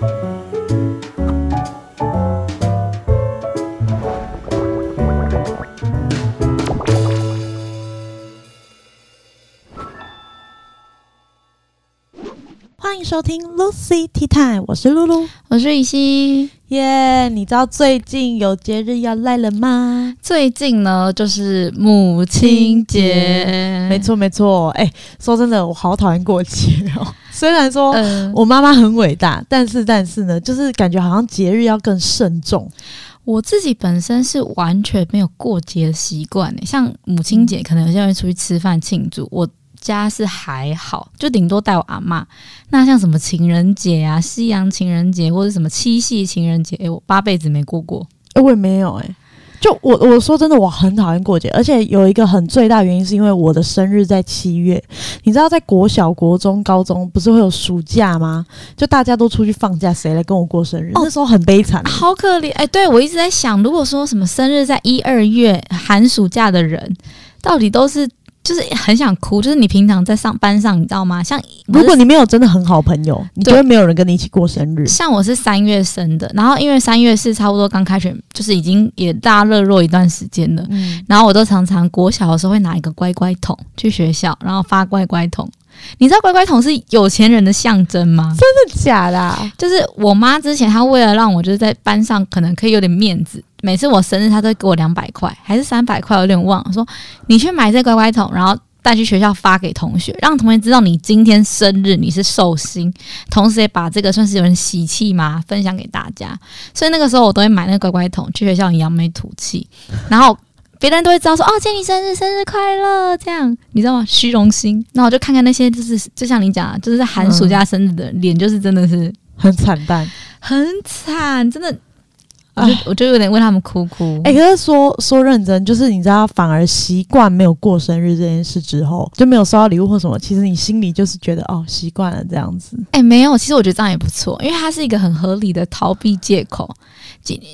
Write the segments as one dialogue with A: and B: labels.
A: 欢迎收听 Lucy Tea Time，我是露露，
B: 我是雨熙。
A: 耶，yeah, 你知道最近有节日要来了吗？
B: 最近呢，就是母亲节。
A: 没错，没错。哎，说真的，我好讨厌过节哦。虽然说我妈妈很伟大，呃、但是但是呢，就是感觉好像节日要更慎重。
B: 我自己本身是完全没有过节的习惯诶，像母亲节，可能有些人会出去吃饭庆祝我。家是还好，就顶多带我阿妈。那像什么情人节啊、西洋情人节或者什么七夕情人节，诶，我八辈子没过过。
A: 诶，我也没有诶。就我我说真的，我很讨厌过节，而且有一个很最大原因是因为我的生日在七月。你知道，在国小、国中、高中不是会有暑假吗？就大家都出去放假，谁来跟我过生日？哦，那时候很悲惨，
B: 好可怜。诶，对，我一直在想，如果说什么生日在一二月寒暑假的人，到底都是。就是很想哭，就是你平常在上班上，你知道吗？像
A: 如果你没有真的很好朋友，你就会没有人跟你一起过生日。
B: 像我是三月生的，然后因为三月是差不多刚开学，就是已经也大热络一段时间了。嗯，然后我都常常国小的时候会拿一个乖乖桶去学校，然后发乖乖桶。你知道乖乖桶是有钱人的象征吗？
A: 真的假的啊？
B: 就是我妈之前她为了让我就是在班上可能可以有点面子。每次我生日，他都给我两百块，还是三百块，我有点忘了。说你去买这乖乖桶，然后带去学校发给同学，让同学知道你今天生日，你是寿星，同时也把这个算是有人喜气嘛，分享给大家。所以那个时候我都会买那个乖乖桶去学校扬眉吐气，然后别人都会知道说哦，今天你生日，生日快乐，这样你知道吗？虚荣心。那我就看看那些就是就像你讲的，就是在寒暑假生日的脸，就是真的是
A: 很惨淡，
B: 很惨，真的。我就我就有点为他们哭哭。
A: 哎、欸，可是说说认真，就是你知道，反而习惯没有过生日这件事之后，就没有收到礼物或什么，其实你心里就是觉得哦，习惯了这样子。
B: 哎、欸，没有，其实我觉得这样也不错，因为它是一个很合理的逃避借口。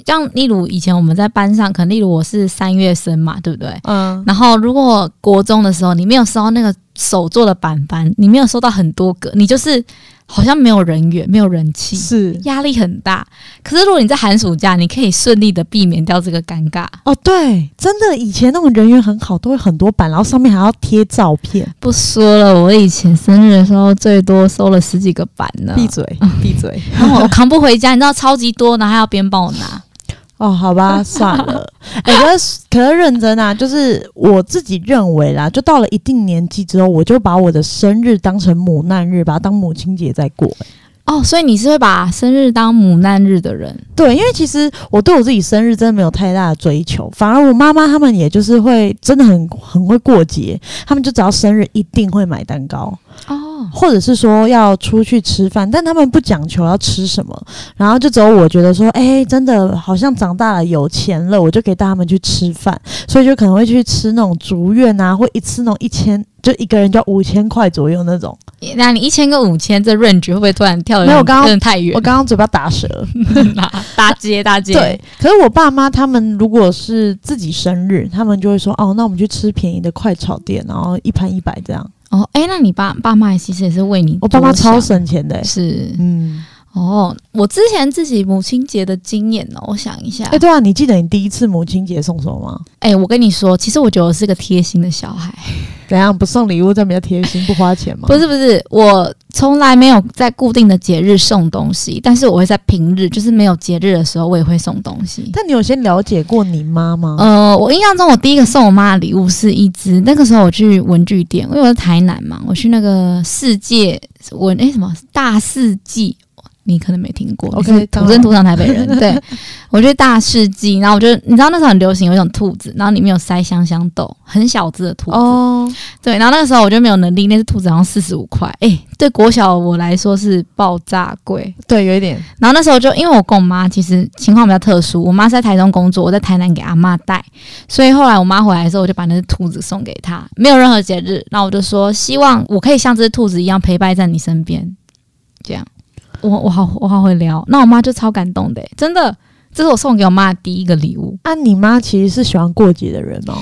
B: 像例如以前我们在班上，可能例如我是三月生嘛，对不对？嗯。然后如果国中的时候你没有收到那个手做的板板，你没有收到很多个，你就是。好像没有人缘，没有人气，是压力很大。可是如果你在寒暑假，你可以顺利的避免掉这个尴尬。
A: 哦，对，真的，以前那种人缘很好，都会很多板，然后上面还要贴照片。
B: 不说了，我以前生日的时候最多收了十几个板呢。
A: 闭嘴，闭嘴！
B: 然后我扛不回家，你知道超级多，然后还要别人帮我拿。
A: 哦，好吧，算了。哎、欸，可是可是认真啊，就是我自己认为啦，就到了一定年纪之后，我就把我的生日当成母难日，把它当母亲节在过。
B: 哦，所以你是会把生日当母难日的人？
A: 对，因为其实我对我自己生日真的没有太大的追求，反而我妈妈他们也就是会真的很很会过节，他们就只要生日一定会买蛋糕。哦，或者是说要出去吃饭，但他们不讲求要吃什么，然后就只有我觉得说，哎、真的好像长大了有钱了，我就可以带他们去吃饭，所以就可能会去吃那种竹院啊，或一次那种一千，就一个人就要五千块左右那种。
B: 那你一千跟五千这 range 会不会突然跳得？
A: 没有，刚刚
B: 太远，
A: 我刚刚嘴巴打舌，
B: 打结打结。
A: 对，可是我爸妈他们如果是自己生日，他们就会说，哦，那我们去吃便宜的快炒店，然后一盘一百这样。
B: 哦，哎，那你爸爸妈其实也是为你，
A: 我爸妈超省钱的，
B: 是，嗯，哦，我之前自己母亲节的经验呢，我想一下，
A: 哎，对啊，你记得你第一次母亲节送什么吗？
B: 哎，我跟你说，其实我觉得我是个贴心的小孩。
A: 怎样不送礼物，这样比较贴心，不花钱吗？
B: 不是不是，我从来没有在固定的节日送东西，但是我会在平日，就是没有节日的时候，我也会送东西。
A: 但你有先了解过你妈吗？
B: 呃，我印象中，我第一个送我妈的礼物是一只，那个时候我去文具店，因为我在台南嘛，我去那个世界文诶什么大世纪。你可能没听过，OK，土生土长台北人。对，我觉得大世纪，然后我觉得你知道那时候很流行有一种兔子，然后里面有塞香香豆，很小只的兔子。哦，对，然后那个时候我就没有能力，那只兔子好像四十五块，哎，对国小我来说是爆炸贵，
A: 对，有一点。
B: 然后那时候就因为我跟我妈其实情况比较特殊，我妈是在台中工作，我在台南给阿妈带，所以后来我妈回来的时候，我就把那只兔子送给她，没有任何节日，然后我就说希望我可以像这只兔子一样陪伴在你身边，这样。我我好我好会聊，那我妈就超感动的，真的，这是我送给我妈的第一个礼物。
A: 啊，你妈其实是喜欢过节的人哦，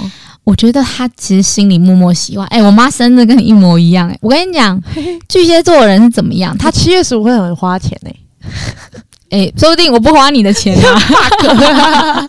B: 我觉得她其实心里默默喜欢。哎，我妈生日跟你一模一样，哎，我跟你讲，巨蟹座的人是怎么样？他七月十五会很花钱呢。哎，说不定我不花你的钱啊。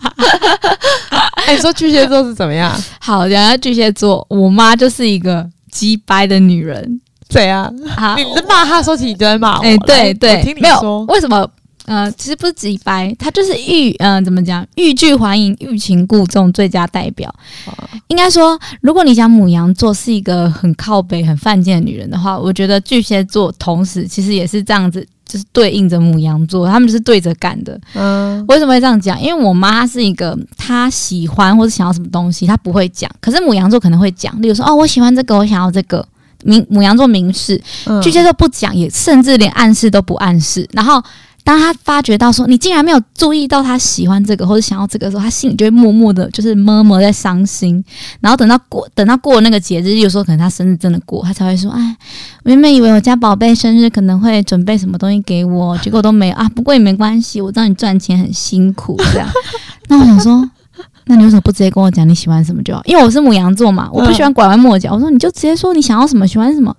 A: 哎，你说巨蟹座是怎么样？
B: 好，讲下巨蟹座，我妈就是一个鸡掰的女人。
A: 怎样？啊，你骂他说起你就在骂我。
B: 哎，对对，
A: 听你说，
B: 为什么？呃，其实不是直白，他就是欲，嗯、呃，怎么讲？欲拒还迎，欲擒故纵，最佳代表。啊、应该说，如果你讲母羊座是一个很靠北、很犯贱的女人的话，我觉得巨蟹座同时其实也是这样子，就是对应着母羊座，他们就是对着干的。嗯，为什么会这样讲？因为我妈是一个，她喜欢或者想要什么东西，她不会讲，可是母羊座可能会讲，例如说，哦，我喜欢这个，我想要这个。明母羊座明示，巨蟹座不讲，也甚至连暗示都不暗示，然后。当他发觉到说你竟然没有注意到他喜欢这个或者想要这个的时候，他心里就会默默的，就是默默在伤心。然后等到过等到过那个节日，有时候可能他生日真的过，他才会说：“哎，我原本以为我家宝贝生日可能会准备什么东西给我，结果都没有啊。不过也没关系，我知道你赚钱很辛苦，这样。那我想说，那你为什么不直接跟我讲你喜欢什么就好？因为我是母羊座嘛，我不喜欢拐弯抹角。我说你就直接说你想要什么，喜欢什么。”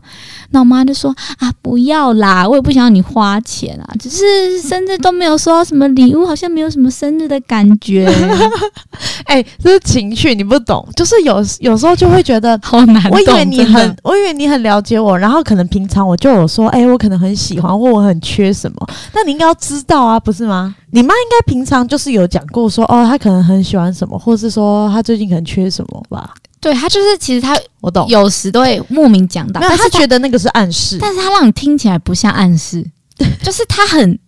B: 那我妈就说啊，不要啦，我也不想要你花钱啊，只是生日都没有收到什么礼物，好像没有什么生日的感觉。
A: 哎、欸，这是情绪，你不懂，就是有有时候就会觉得
B: 好难懂。
A: 我以为你很，我以为你很了解我，然后可能平常我就有说，哎、欸，我可能很喜欢，或我很缺什么，那你应该要知道啊，不是吗？你妈应该平常就是有讲过说，哦，她可能很喜欢什么，或是说她最近可能缺什么吧。
B: 对，她就是，其实她
A: 我懂，
B: 有时都会莫名讲到，
A: 但是他觉得那个是暗示，
B: 但是她让你听起来不像暗示，就是她很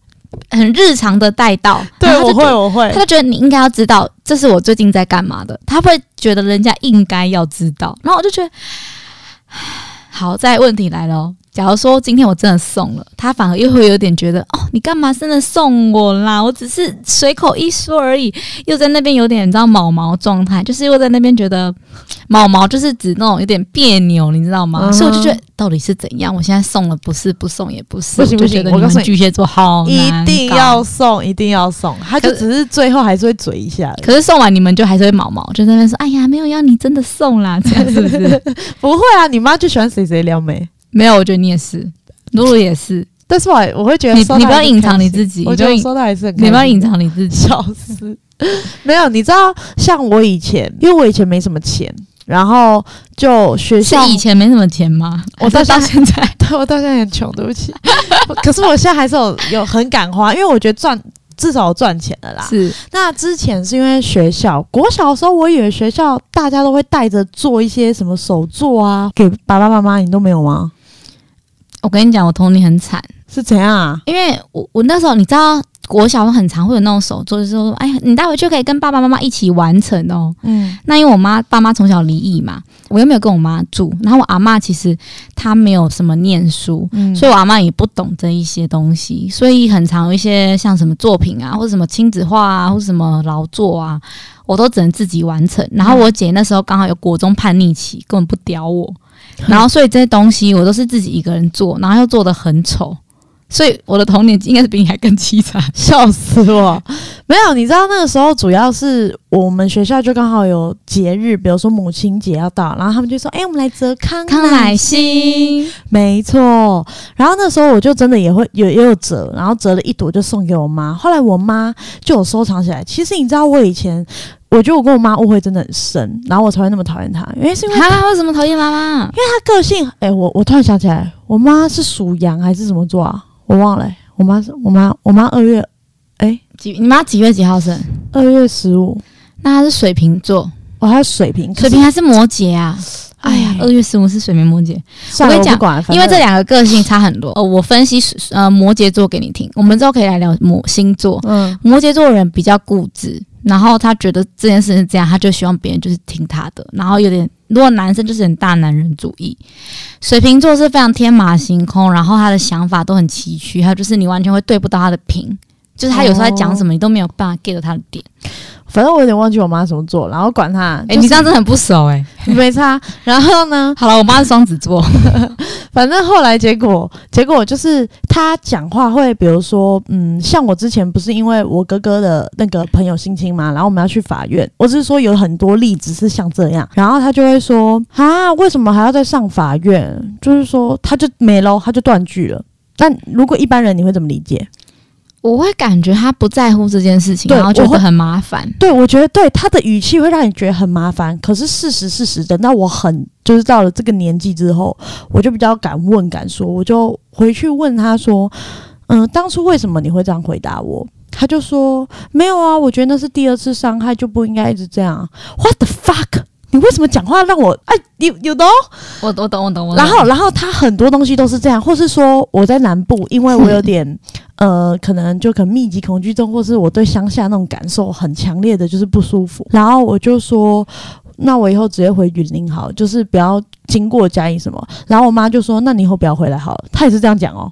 B: 很日常的带到。
A: 对，我会，我会，
B: 她就觉得你应该要知道，这是我最近在干嘛的，他会觉得人家应该要知道，然后我就觉得，好，再问题来了哦。假如说今天我真的送了，他反而又会有点觉得哦，你干嘛真的送我啦？我只是随口一说而已，又在那边有点你知道毛毛状态，就是又在那边觉得毛毛就是指那种有点别扭，你知道吗？嗯、所以我就觉得到底是怎样？我现在送了不是，不送也不是，
A: 不行不行，我告诉你，
B: 巨蟹座好，
A: 一定要送，一定要送，他就只是最后还是会嘴一下。
B: 可是送完你们就还是会毛毛，就在那边说，哎呀，没有要你真的送啦，这样是不是？
A: 不会啊，你妈就喜欢谁谁撩妹。
B: 没有，我觉得你也是，露露也是，
A: 但是我我会觉得你
B: 你不要隐藏你自己，
A: 我觉得收到还是很，
B: 你不要隐藏你自己，
A: 笑死。没有，你知道，像我以前，因为我以前没什么钱，然后就学校
B: 是以前没什么钱吗？
A: 我到到现在，对，我到现在很穷，对不起。可是我现在还是有有很敢花，因为我觉得赚。至少赚钱了啦。
B: 是，
A: 那之前是因为学校，国小的时候，我以为学校大家都会带着做一些什么手作啊，给爸爸妈妈，你都没有吗？
B: 我跟你讲，我童年很惨，
A: 是怎样啊？
B: 因为我我那时候你知道。国小很常会有那种手作，就是说，哎呀，你待会就可以跟爸爸妈妈一起完成哦。嗯，那因为我妈爸妈从小离异嘛，我又没有跟我妈住，然后我阿妈其实她没有什么念书，嗯，所以我阿妈也不懂这一些东西，所以很常有一些像什么作品啊，或者什么亲子画啊，或者什么劳作啊，我都只能自己完成。然后我姐那时候刚好有国中叛逆期，根本不屌我，然后所以这些东西我都是自己一个人做，然后又做的很丑。所以我的童年应该是比你还更凄惨，
A: 笑死我！没有，你知道那个时候主要是我们学校就刚好有节日，比如说母亲节要到，然后他们就说：“哎、欸，我们来折康
B: 康乃馨。”
A: 没错。然后那时候我就真的也会有也有折，然后折了一朵就送给我妈。后来我妈就有收藏起来。其实你知道我以前，我觉得我跟我妈误会真的很深，然后我才会那么讨厌她。因为是因为她
B: 为什么讨厌妈妈？因
A: 为她个性。哎、欸，我我突然想起来，我妈是属羊还是什么座啊？我忘了、欸，我妈是我妈，我妈二月，哎、欸，
B: 几？你妈几月几号生？
A: 二月十五。
B: 那她是水瓶座，
A: 哦，她是水瓶，
B: 水瓶还是摩羯啊？哎呀，二月十五是水瓶摩羯。我跟你讲，因为这两个个性差很多。哦，我分析呃摩羯座给你听，我们之后可以来聊摩星座。嗯，摩羯座的人比较固执。然后他觉得这件事是这样，他就希望别人就是听他的。然后有点，如果男生就是很大男人主义。水瓶座是非常天马行空，然后他的想法都很崎岖，还有就是你完全会对不到他的频，就是他有时候在讲什么，你都没有办法 get 到他的点。
A: 反正我有点忘记我妈怎么做，然后管他。
B: 哎、就是欸，你这样真的很不熟哎、欸，
A: 没差。然后呢？
B: 好了，我妈是双子座。
A: 反正后来结果，结果就是她讲话会，比如说，嗯，像我之前不是因为我哥哥的那个朋友性侵嘛，然后我们要去法院。我只是说有很多例子是像这样，然后他就会说啊，为什么还要再上法院？就是说他就没喽，他就断句了。但如果一般人，你会怎么理解？
B: 我会感觉他不在乎这件事情，然后就会很麻烦。
A: 对，我觉得对他的语气会让你觉得很麻烦。可是事实事实，等到我很就是到了这个年纪之后，我就比较敢问敢说，我就回去问他说：“嗯，当初为什么你会这样回答我？”他就说：“没有啊，我觉得那是第二次伤害，就不应该一直这样。”What the fuck？你为什么讲话让我哎？你有懂？
B: 我我懂我懂我懂。
A: 然后然后他很多东西都是这样，或是说我在南部，因为我有点 呃，可能就可能密集恐惧症，或是我对乡下那种感受很强烈的就是不舒服。然后我就说，那我以后直接回云林好，就是不要经过嘉义什么。然后我妈就说，那你以后不要回来好了。她也是这样讲哦。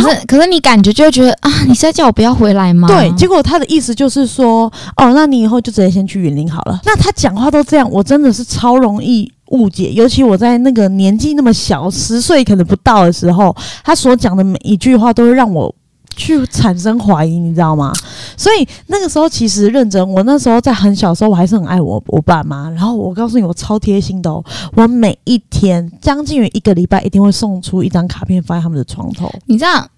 B: 可是，可是你感觉就会觉得啊，你是在叫我不要回来吗？
A: 对，结果他的意思就是说，哦，那你以后就直接先去云林好了。那他讲话都这样，我真的是超容易误解。尤其我在那个年纪那么小，十岁可能不到的时候，他所讲的每一句话都会让我。去产生怀疑，你知道吗？所以那个时候其实认真，我那时候在很小时候，我还是很爱我我爸妈。然后我告诉你，我超贴心的哦，我每一天将近于一个礼拜，一定会送出一张卡片放在他们的床头。
B: 你这样，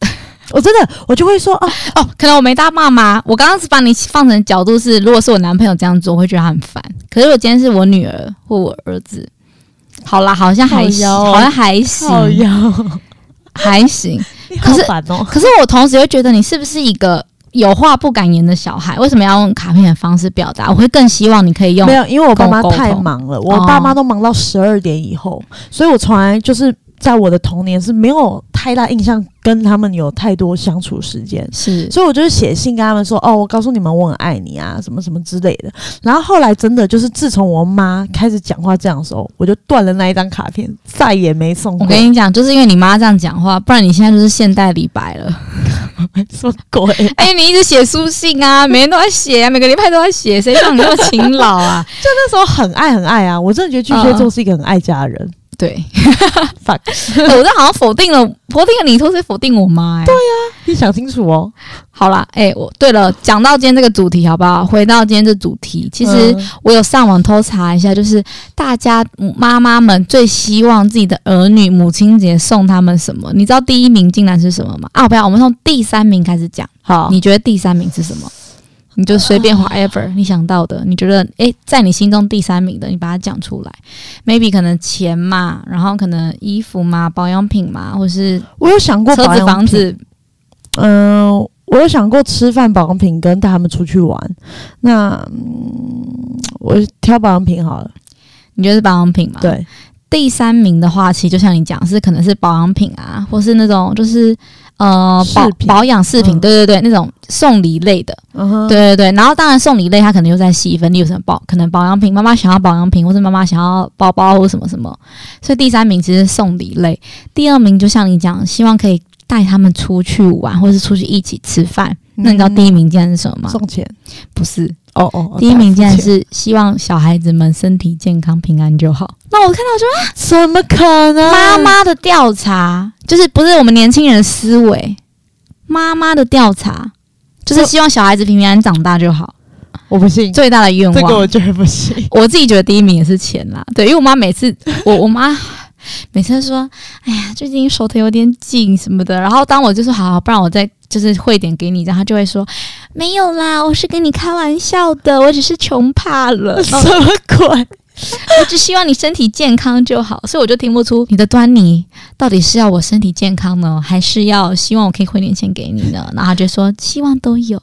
A: 我真的我就会说哦
B: 哦，可能我没大骂妈。我刚刚是把你放成角度是，如果是我男朋友这样做，我会觉得他很烦。可是我今天是我女儿或我儿子，好啦，好像还行，好像还行。还行，可是、哦、可是我同时又觉得你是不是一个有话不敢言的小孩？为什么要用卡片的方式表达？我会更希望你可以用。
A: 没有，因为我爸妈太忙了，我爸妈都忙到十二点以后，哦、所以我从来就是在我的童年是没有太大印象。跟他们有太多相处时间，是，所以我就是写信跟他们说，哦，我告诉你们我很爱你啊，什么什么之类的。然后后来真的就是，自从我妈开始讲话这样的时候，我就断了那一张卡片，再也没送过。
B: 我跟你讲，就是因为你妈这样讲话，不然你现在就是现代李白了。
A: 什么鬼？
B: 哎、欸，你一直写书信啊，每天都在写啊，每个礼拜都在写，谁像你那么勤劳啊？
A: 就那时候很爱很爱啊，我真的觉得巨蟹座是一个很爱家的人。呃
B: 对，我这好像否定了，否定了你，同时否定我妈、欸。
A: 对呀、啊，你想清楚哦。
B: 好啦，哎、欸，我对了，讲到今天这个主题，好不好？回到今天这主题，其实我有上网偷查一下，就是大家妈妈们最希望自己的儿女母亲节送他们什么？你知道第一名竟然是什么吗？啊，不要，我们从第三名开始讲。好，你觉得第三名是什么？你就随便 whatever 你想到的，你觉得诶，在你心中第三名的，你把它讲出来。Maybe 可能钱嘛，然后可能衣服嘛，保养品嘛，或是
A: 我有想过
B: 车子、房子。
A: 嗯，我有想过吃饭、保养品跟带他们出去玩。那嗯，我挑保养品好了。
B: 你觉得是保养品吗？
A: 对。
B: 第三名的话，其实就像你讲，是可能是保养品啊，或是那种就是。呃，保保养饰品，对对对，那种送礼类的，嗯、对对对。然后当然送礼类，它可能又在细分，你有什么保，可能保养品，妈妈想要保养品，或是妈妈想要包包或什么什么。所以第三名其实是送礼类，第二名就像你讲，希望可以带他们出去玩，或是出去一起吃饭。嗯、那你知道第一名竟然是什么吗？
A: 送钱？
B: 不是。
A: 哦哦，
B: 第一名竟然是希望小孩子们身体健康、平安就好。那我看到说，啊，
A: 怎么可能？
B: 妈妈的调查就是不是我们年轻人的思维。妈妈的调查就是希望小孩子平平安安长大就好。
A: 我不信，
B: 最大的愿望，
A: 这个我觉得不信。
B: 我自己觉得第一名也是钱啦，对，因为我妈每次，我我妈每次说，哎呀，最近手头有点紧什么的。然后当我就说好，好，不然我再就是汇点给你，然后他就会说没有啦，我是跟你开玩笑的，我只是穷怕了。
A: 什么鬼？
B: 我只希望你身体健康就好，所以我就听不出你的端倪，到底是要我身体健康呢，还是要希望我可以汇点钱给你呢？然后他就说希望都有。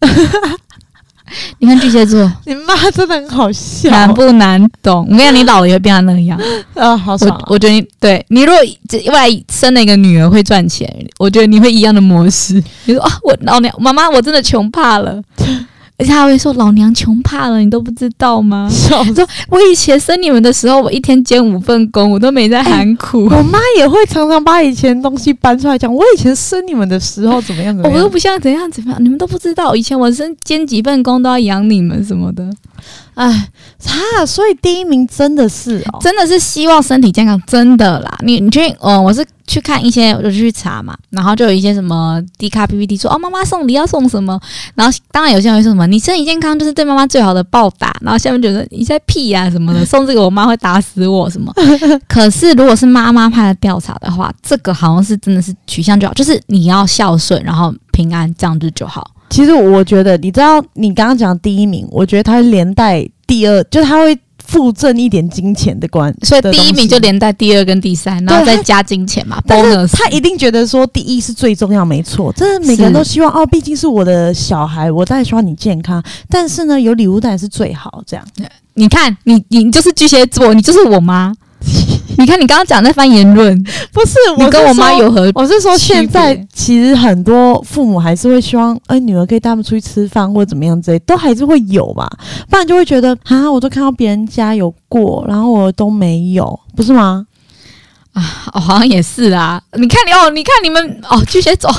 B: 你看巨蟹座，
A: 你妈真的很好笑，
B: 难不难懂？我跟你讲，你老了也会变成那样
A: 啊，好爽啊！
B: 我，我觉得你对你如果未来生了一个女儿会赚钱，我觉得你会一样的模式。你说啊，我老娘妈妈我真的穷怕了。而且他会说：“老娘穷怕了，你都不知道吗？”我 说：“我以前生你们的时候，我一天兼五份工，我都没在喊苦。欸”
A: 我妈也会常常把以前东西搬出来讲。我以前生你们的时候怎么样？怎么样？
B: 我都不像怎样怎么样，你们都不知道。以前我生兼几份工都要养你们什么的。
A: 哎，他所以第一名真的是哦，
B: 真的是希望身体健康，真的啦。你你确定？哦，我是去看一些，我就去查嘛，然后就有一些什么低卡 PPT 说哦，妈妈送礼要送什么，然后当然有些人会说什么，你身体健康就是对妈妈最好的报答，然后下面觉得你在屁呀、啊、什么的，送这个我妈会打死我什么。可是如果是妈妈派的调查的话，这个好像是真的是取向就好，就是你要孝顺，然后平安这样子就好。
A: 其实我觉得，你知道你刚刚讲第一名，我觉得它连带第二，就是它会。附赠一点金钱的关，
B: 所以第一名就连带第二跟第三，然后再加金钱嘛。
A: 但是他一定觉得说第一是最重要，没错。真的每个人都希望哦，毕竟是我的小孩，我当然希望你健康。但是呢，有礼物当然是最好。这样，
B: 你看，你你就是巨蟹座，你就是我妈。你看，你刚刚讲那番言论，
A: 不是
B: 我跟我妈有何？
A: 我是说，现在其实很多父母还是会希望，哎，女儿可以带他们出去吃饭或者怎么样之类，都还是会有吧。不然就会觉得，啊，我都看到别人家有过，然后我都没有，不是吗？
B: 啊，哦，好像也是啊。你看你哦，你看你们哦，巨蟹座，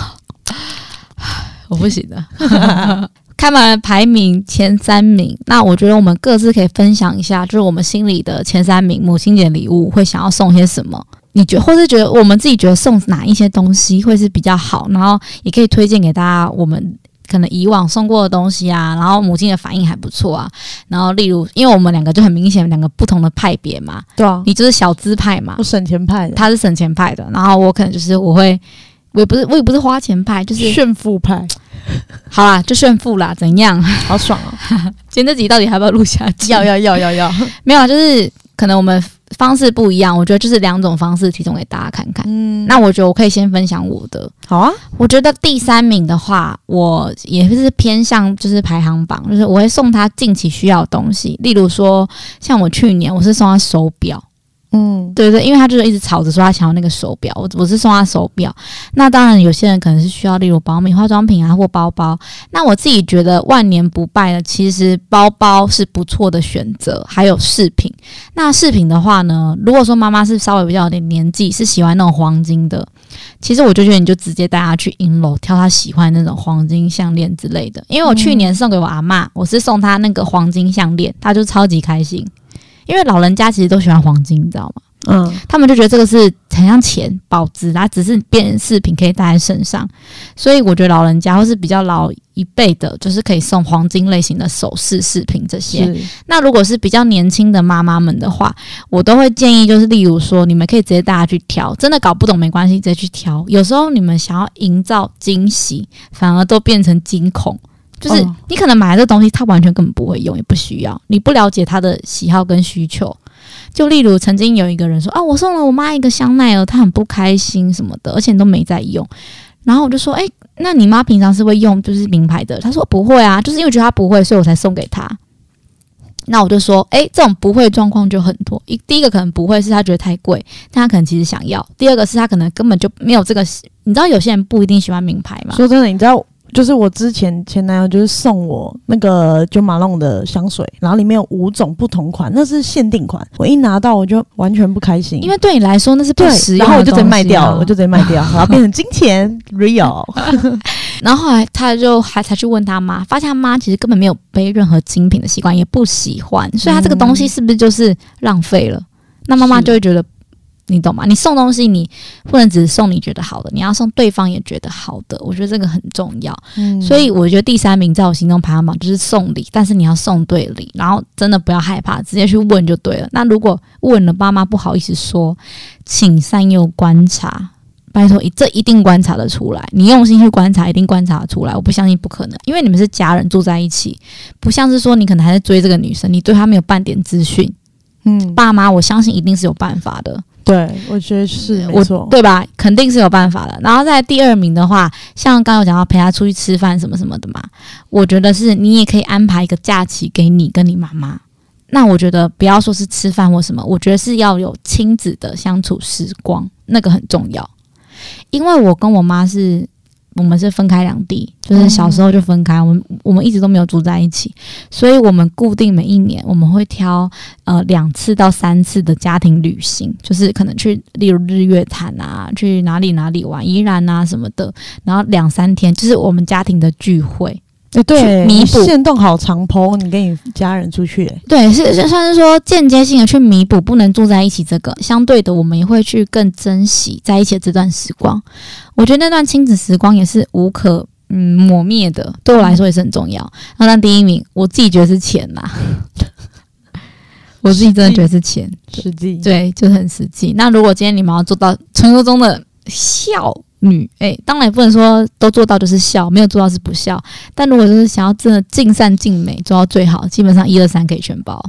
B: 我不行的。看完了排名前三名，那我觉得我们各自可以分享一下，就是我们心里的前三名母亲节礼物会想要送些什么？你觉得，或是觉得我们自己觉得送哪一些东西会是比较好？然后也可以推荐给大家，我们可能以往送过的东西啊，然后母亲的反应还不错啊。然后例如，因为我们两个就很明显两个不同的派别嘛，
A: 对啊，
B: 你就是小资派嘛，
A: 我省钱派的，
B: 他是省钱派的，然后我可能就是我会，我也不是我也不是花钱派，就是
A: 炫富派。
B: 好啦，就炫富啦，怎样？
A: 好爽哦！
B: 今天这集到底还要不要录下去？
A: 要要要要要，
B: 没有啊，就是可能我们方式不一样，我觉得就是两种方式提供给大家看看。嗯，那我觉得我可以先分享我的。
A: 好啊，
B: 我觉得第三名的话，我也是偏向就是排行榜，就是我会送他近期需要的东西，例如说像我去年我是送他手表。嗯，对对，因为他就是一直吵着说他想要那个手表，我我是送他手表。那当然有些人可能是需要，例如保养品、化妆品啊，或包包。那我自己觉得万年不败的，其实包包是不错的选择，还有饰品。那饰品的话呢，如果说妈妈是稍微比较有点年纪，是喜欢那种黄金的，其实我就觉得你就直接带她去银楼挑她喜欢的那种黄金项链之类的。因为我去年送给我阿嬷，我是送她那个黄金项链，她就超级开心。因为老人家其实都喜欢黄金，你知道吗？嗯，他们就觉得这个是很像钱保值，它只是变饰品可以戴在身上。所以我觉得老人家或是比较老一辈的，就是可以送黄金类型的首饰饰品这些。那如果是比较年轻的妈妈们的话，我都会建议，就是例如说，你们可以直接带她去挑，真的搞不懂没关系，直接去挑。有时候你们想要营造惊喜，反而都变成惊恐。就是你可能买了这东西，他完全根本不会用，也不需要。你不了解他的喜好跟需求。就例如曾经有一个人说：“啊，我送了我妈一个香奈儿，她很不开心什么的，而且都没在用。”然后我就说：“诶，那你妈平常是会用就是名牌的？”她说：“不会啊，就是因为觉得她不会，所以我才送给她。”那我就说：“诶，这种不会状况就很多。一第一个可能不会是她觉得太贵，但她可能其实想要；第二个是她可能根本就没有这个。你知道有些人不一定喜欢名牌嘛？
A: 说真的，你知道。”就是我之前前男友就是送我那个就马龙的香水，然后里面有五种不同款，那是限定款。我一拿到我就完全不开心，
B: 因为对你来说那是不实用
A: 然后我就直接卖掉，我就直接卖掉，然后变成金钱 real。
B: 然后后来他就还才去问他妈，发现他妈其实根本没有背任何精品的习惯，也不喜欢，所以他这个东西是不是就是浪费了？那妈妈就会觉得。你懂吗？你送东西，你不能只是送你觉得好的，你要送对方也觉得好的。我觉得这个很重要。嗯，所以我觉得第三名在我心中排行榜就是送礼，但是你要送对礼，然后真的不要害怕，直接去问就对了。那如果问了爸妈不好意思说，请善用观察，拜托，这一定观察得出来。你用心去观察，一定观察得出来。我不相信不可能，因为你们是家人住在一起，不像是说你可能还在追这个女生，你对她没有半点资讯。嗯，爸妈，我相信一定是有办法的。
A: 对，我觉得是没错，
B: 对吧？肯定是有办法的。然后在第二名的话，像刚刚有讲到陪他出去吃饭什么什么的嘛，我觉得是你也可以安排一个假期给你跟你妈妈。那我觉得不要说是吃饭或什么，我觉得是要有亲子的相处时光，那个很重要。因为我跟我妈是。我们是分开两地，就是小时候就分开，我们我们一直都没有住在一起，所以我们固定每一年我们会挑呃两次到三次的家庭旅行，就是可能去例如日月潭啊，去哪里哪里玩，宜兰啊什么的，然后两三天就是我们家庭的聚会。
A: 欸、对，
B: 弥补
A: 线动好长 po，你跟你家人出去、欸，
B: 对，是算是说间接性的去弥补不能住在一起这个，相对的，我们也会去更珍惜在一起的这段时光。我觉得那段亲子时光也是无可嗯磨灭的，对我来说也是很重要。那那第一名，我自己觉得是钱呐，我自己真的觉得是钱，
A: 实际
B: 对，就是很实际。那如果今天你们要做到传说中的孝。女哎、欸，当然也不能说都做到就是孝，没有做到是不孝。但如果就是想要真的尽善尽美，做到最好，基本上一二三可以全包，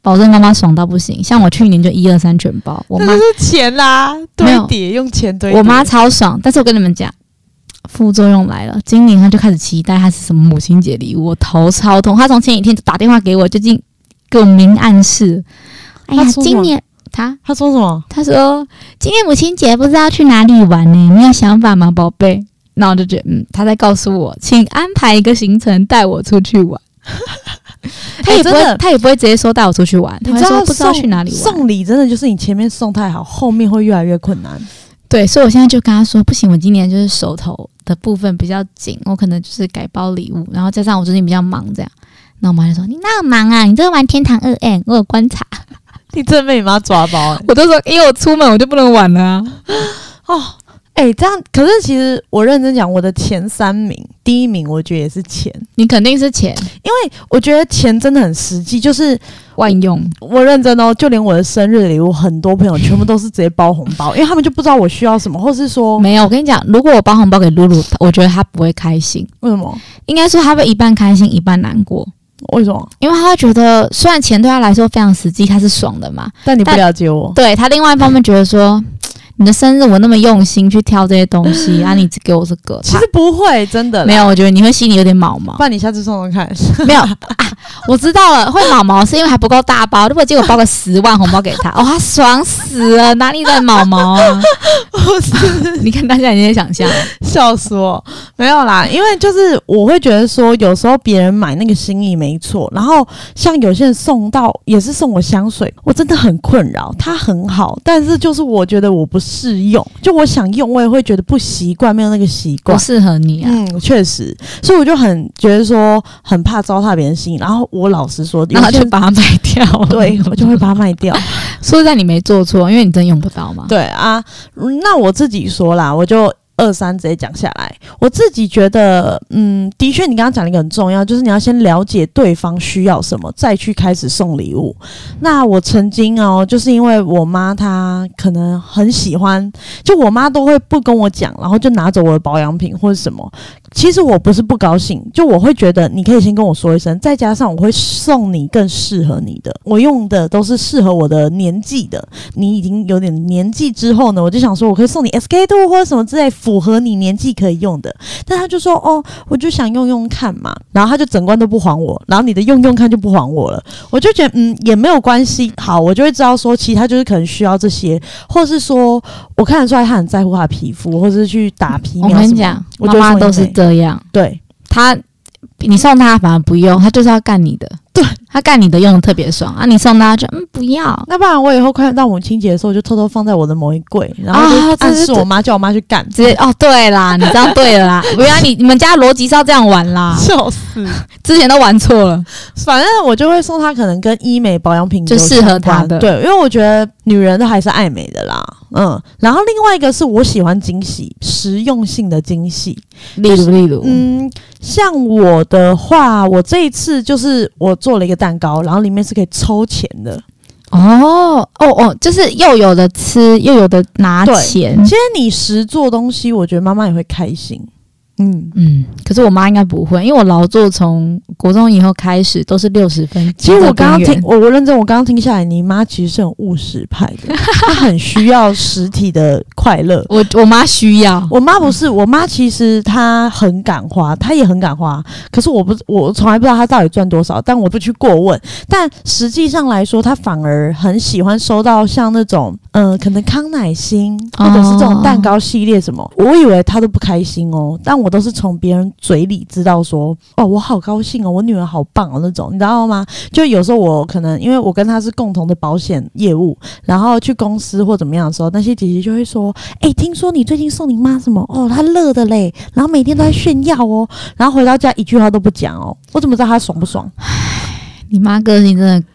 B: 保证妈妈爽到不行。像我去年就一二三全包，我妈
A: 是钱啦，堆叠用钱堆。
B: 我妈超爽，但是我跟你们讲，副作用来了。今年她就开始期待她是什么母亲节礼物，我头超痛。她从前几天就打电话给我，就进给我明暗示。哎呀，今年。他
A: 他说什么？
B: 他说今天母亲节不知道去哪里玩呢？你有想法吗，宝贝？那我就觉得，嗯，他在告诉我，请安排一个行程带我出去玩。他也不会，欸、他也不会直接说带我出去玩，他会说不知道去哪里玩。
A: 送礼真的就是你前面送太好，后面会越来越困难。
B: 对，所以我现在就跟他说，不行，我今年就是手头的部分比较紧，我可能就是改包礼物，然后加上我最近比较忙，这样。那我妈就说：“你那么忙啊？你这个玩天堂二 M，我有观察。”
A: 你真的被你妈抓包、欸，
B: 我都说，因为我出门我就不能玩了啊！
A: 哦，哎、欸，这样，可是其实我认真讲，我的前三名，第一名我觉得也是钱，
B: 你肯定是钱，
A: 因为我觉得钱真的很实际，就是
B: 万用。
A: 我认真哦，就连我的生日礼物，很多朋友全部都是直接包红包，因为他们就不知道我需要什么，或是说
B: 没有。我跟你讲，如果我包红包给露露，我觉得她不会开心。
A: 为什么？
B: 应该说她会一半开心，一半难过。
A: 为什么？
B: 因为他觉得，虽然钱对他来说非常实际，他是爽的嘛。
A: 但你不了解我。
B: 对，他另外一方面觉得说，你的生日我那么用心去挑这些东西，啊，你只给我这个，
A: 其实不会，真的
B: 没有。我觉得你会心里有点毛毛。
A: 不然你下次送送看。
B: 没有啊，我知道了，会毛毛是因为还不够大包。如果结果包个十万红包给他，哦，他爽死了，哪里在毛毛啊？不是，你看大家已经在想象，
A: 笑死我。没有啦，因为就是我会觉得说，有时候别人买那个心意没错，然后像有些人送到也是送我香水，我真的很困扰。它很好，但是就是我觉得我不适用，就我想用，我也会觉得不习惯，没有那个习惯，
B: 不适合你啊。
A: 嗯，确实，所以我就很觉得说很怕糟蹋别人心。然后我老实说，
B: 然后就把它卖掉。
A: 对，我就会把它卖掉。
B: 说实在，你没做错，因为你真用不到嘛。
A: 对啊，那我自己说啦，我就。二三直接讲下来，我自己觉得，嗯，的确，你刚刚讲了一个很重要，就是你要先了解对方需要什么，再去开始送礼物。那我曾经哦，就是因为我妈她可能很喜欢，就我妈都会不跟我讲，然后就拿走我的保养品或者什么。其实我不是不高兴，就我会觉得你可以先跟我说一声，再加上我会送你更适合你的，我用的都是适合我的年纪的。你已经有点年纪之后呢，我就想说我可以送你 SK two 或者什么之类符合你年纪可以用的。但他就说哦，我就想用用看嘛，然后他就整罐都不还我，然后你的用用看就不还我了，我就觉得嗯也没有关系，好，我就会知道说其他就是可能需要这些，或是说我看得出来他很在乎他的皮肤，或者是去打皮秒我跟你讲，妈妈都是。
B: 这样，
A: 对
B: 他，你送他反而不用，他就是要干你的。对，他干你的用的特别爽啊！你送他就嗯不要，
A: 那不然我以后快到母亲节的时候，我就偷偷放在我的某一柜，然后就暗示我妈叫我妈去干。
B: 直接哦，对啦，你这样对了啦，原来你你们家逻辑是要这样玩啦，
A: 笑死，
B: 之前都玩错了。
A: 反正我就会送他可能跟医美保养品
B: 就适合他的，
A: 对，因为我觉得女人都还是爱美的啦，嗯。然后另外一个是我喜欢惊喜，实用性的惊喜，
B: 例如例如，
A: 嗯，像我的话，我这一次就是我。做了一个蛋糕，然后里面是可以抽钱的。
B: 哦哦哦，就是又有的吃，又有的拿钱。
A: 其实你实做东西，我觉得妈妈也会开心。
B: 嗯嗯，可是我妈应该不会，因为我劳作从国中以后开始都是六十分。
A: 其实我刚刚听，我我认真，我刚刚听下来，你妈其实是很务实派的，她很需要实体的快乐。
B: 我我妈需要，
A: 我妈不是，我妈其实她很敢花，她也很敢花。可是我不，我从来不知道她到底赚多少，但我不去过问。但实际上来说，她反而很喜欢收到像那种，嗯、呃，可能康乃馨或者是这种蛋糕系列什么。我以为她都不开心哦，但我。都是从别人嘴里知道说，哦，我好高兴哦，我女儿好棒哦那种，你知道吗？就有时候我可能因为我跟她是共同的保险业务，然后去公司或怎么样的时候，那些姐姐就会说，哎、听说你最近送你妈什么？哦，她乐的嘞，然后每天都在炫耀哦，然后回到家一句话都不讲哦，我怎么知道她爽不爽？
B: 唉，你妈个性真的。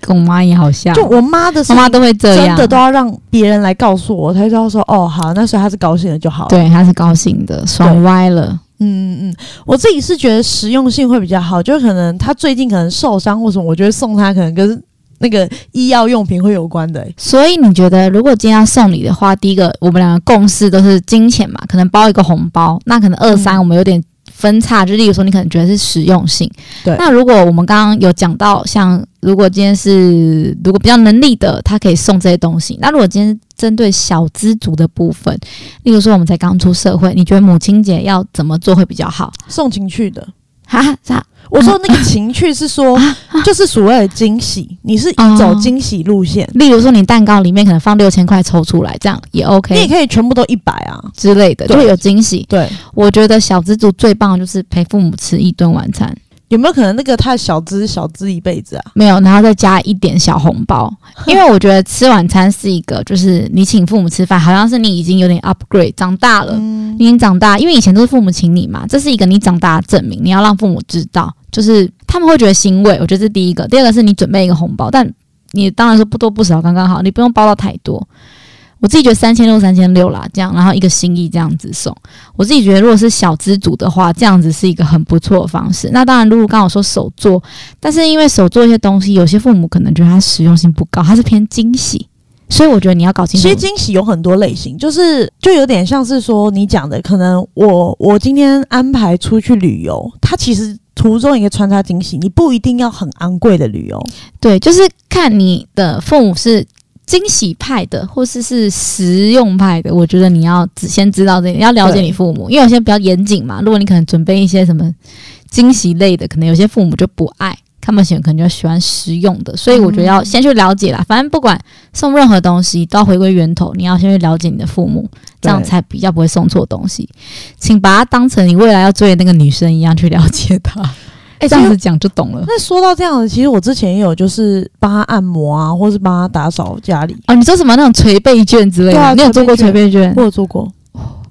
B: 跟我妈也好像，
A: 就我妈的，
B: 妈妈都会这样，
A: 真的都要让别人来告诉我，才知道说哦，好，那时候她是高兴的就好了。
B: 对，她是高兴的，爽歪了。
A: 嗯嗯嗯，我自己是觉得实用性会比较好，就可能她最近可能受伤或什么，我觉得送她可能跟那个医药用品会有关的。
B: 所以你觉得，如果今天要送礼的话，第一个我们两个共识都是金钱嘛，可能包一个红包，那可能二三我们有点。分叉，就例如说，你可能觉得是实用性。
A: 对。
B: 那如果我们刚刚有讲到，像如果今天是如果比较能力的，他可以送这些东西。那如果今天针对小资族的部分，例如说我们才刚出社会，你觉得母亲节要怎么做会比较好？
A: 送情趣的。
B: 哈，啥？
A: 我说那个情趣是说，就是所谓的惊喜，你是走惊喜路线。
B: 例如说，你蛋糕里面可能放六千块抽出来，这样也 OK。
A: 你也可以全部都一百啊
B: 之类的，就会有惊喜。
A: 对，
B: 我觉得小资族最棒的就是陪父母吃一顿晚餐。
A: 有没有可能那个太小资小资一辈子啊？
B: 没有，然后再加一点小红包，因为我觉得吃晚餐是一个，就是你请父母吃饭，好像是你已经有点 upgrade，长大了，嗯、你已经长大，因为以前都是父母请你嘛，这是一个你长大的证明，你要让父母知道，就是他们会觉得欣慰。我觉得这是第一个，第二个是你准备一个红包，但你当然是不多不少，刚刚好，你不用包到太多。我自己觉得三千六三千六啦，这样，然后一个心意这样子送。我自己觉得，如果是小资组的话，这样子是一个很不错的方式。那当然，如果刚好说手做，但是因为手做一些东西，有些父母可能觉得它实用性不高，它是偏惊喜，所以我觉得你要搞清楚。
A: 其实惊喜有很多类型，就是就有点像是说你讲的，可能我我今天安排出去旅游，它其实途中一个穿插惊喜，你不一定要很昂贵的旅游。
B: 对，就是看你的父母是。惊喜派的，或是是实用派的，我觉得你要只先知道这个，要了解你父母，因为有些比较严谨嘛。如果你可能准备一些什么惊喜类的，可能有些父母就不爱，他们喜欢可能就喜欢实用的，所以我觉得要先去了解啦。反正不管送任何东西，都要回归源头，你要先去了解你的父母，这样才比较不会送错东西。请把它当成你未来要追的那个女生一样去了解她。哎，这样子讲就懂了。
A: 那说到这样子，其实我之前也有就是帮他按摩啊，或是帮他打扫家里
B: 啊。你说什么那种捶背卷之类的？你有做过捶背卷？
A: 我有做过，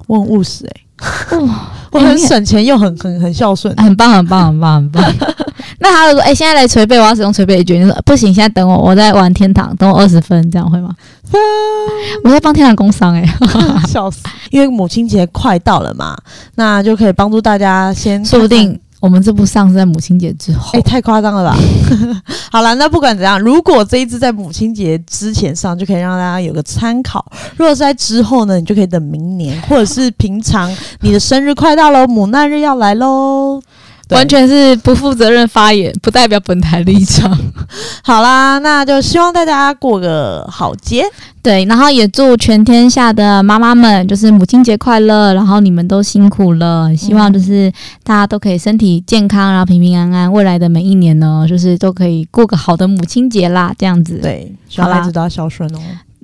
A: 我很务实哎、我很省钱又很很很孝顺，
B: 很棒很棒很棒很棒。很棒 那他就说：“哎、欸，现在来捶背，我要使用捶背卷。”你说不行，现在等我，我在玩天堂，等我二十分，这样会吗？啊、我在帮天堂工商哎、欸，
A: 笑死！因为母亲节快到了嘛，那就可以帮助大家先看看，
B: 说不定。我们这部上是在母亲节之后，
A: 哎、欸，太夸张了吧！好了，那不管怎样，如果这一支在母亲节之前上，就可以让大家有个参考；如果是在之后呢，你就可以等明年，或者是平常你的生日快到喽，母难日要来喽。
B: 完全是不负责任发言，不代表本台立场。
A: 好啦，那就希望大家过个好节，
B: 对，然后也祝全天下的妈妈们就是母亲节快乐，然后你们都辛苦了，希望就是大家都可以身体健康，然后平平安安，未来的每一年呢，就是都可以过个好的母亲节啦，这样子。
A: 对，希望孩子都要孝顺哦。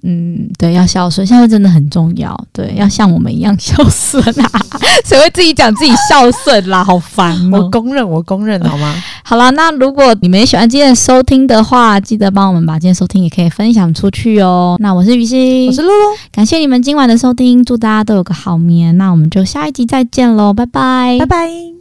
B: 嗯，对，要孝顺，孝顺真的很重要。对，要像我们一样孝顺啊！谁会自己讲自己孝顺啦？好烦哦！
A: 我公认，我公认，好吗？
B: 好了，那如果你们也喜欢今天的收听的话，记得帮我们把今天收听也可以分享出去哦。那我是雨欣，
A: 我是露露，
B: 感谢你们今晚的收听，祝大家都有个好眠。那我们就下一集再见喽，拜拜，
A: 拜拜。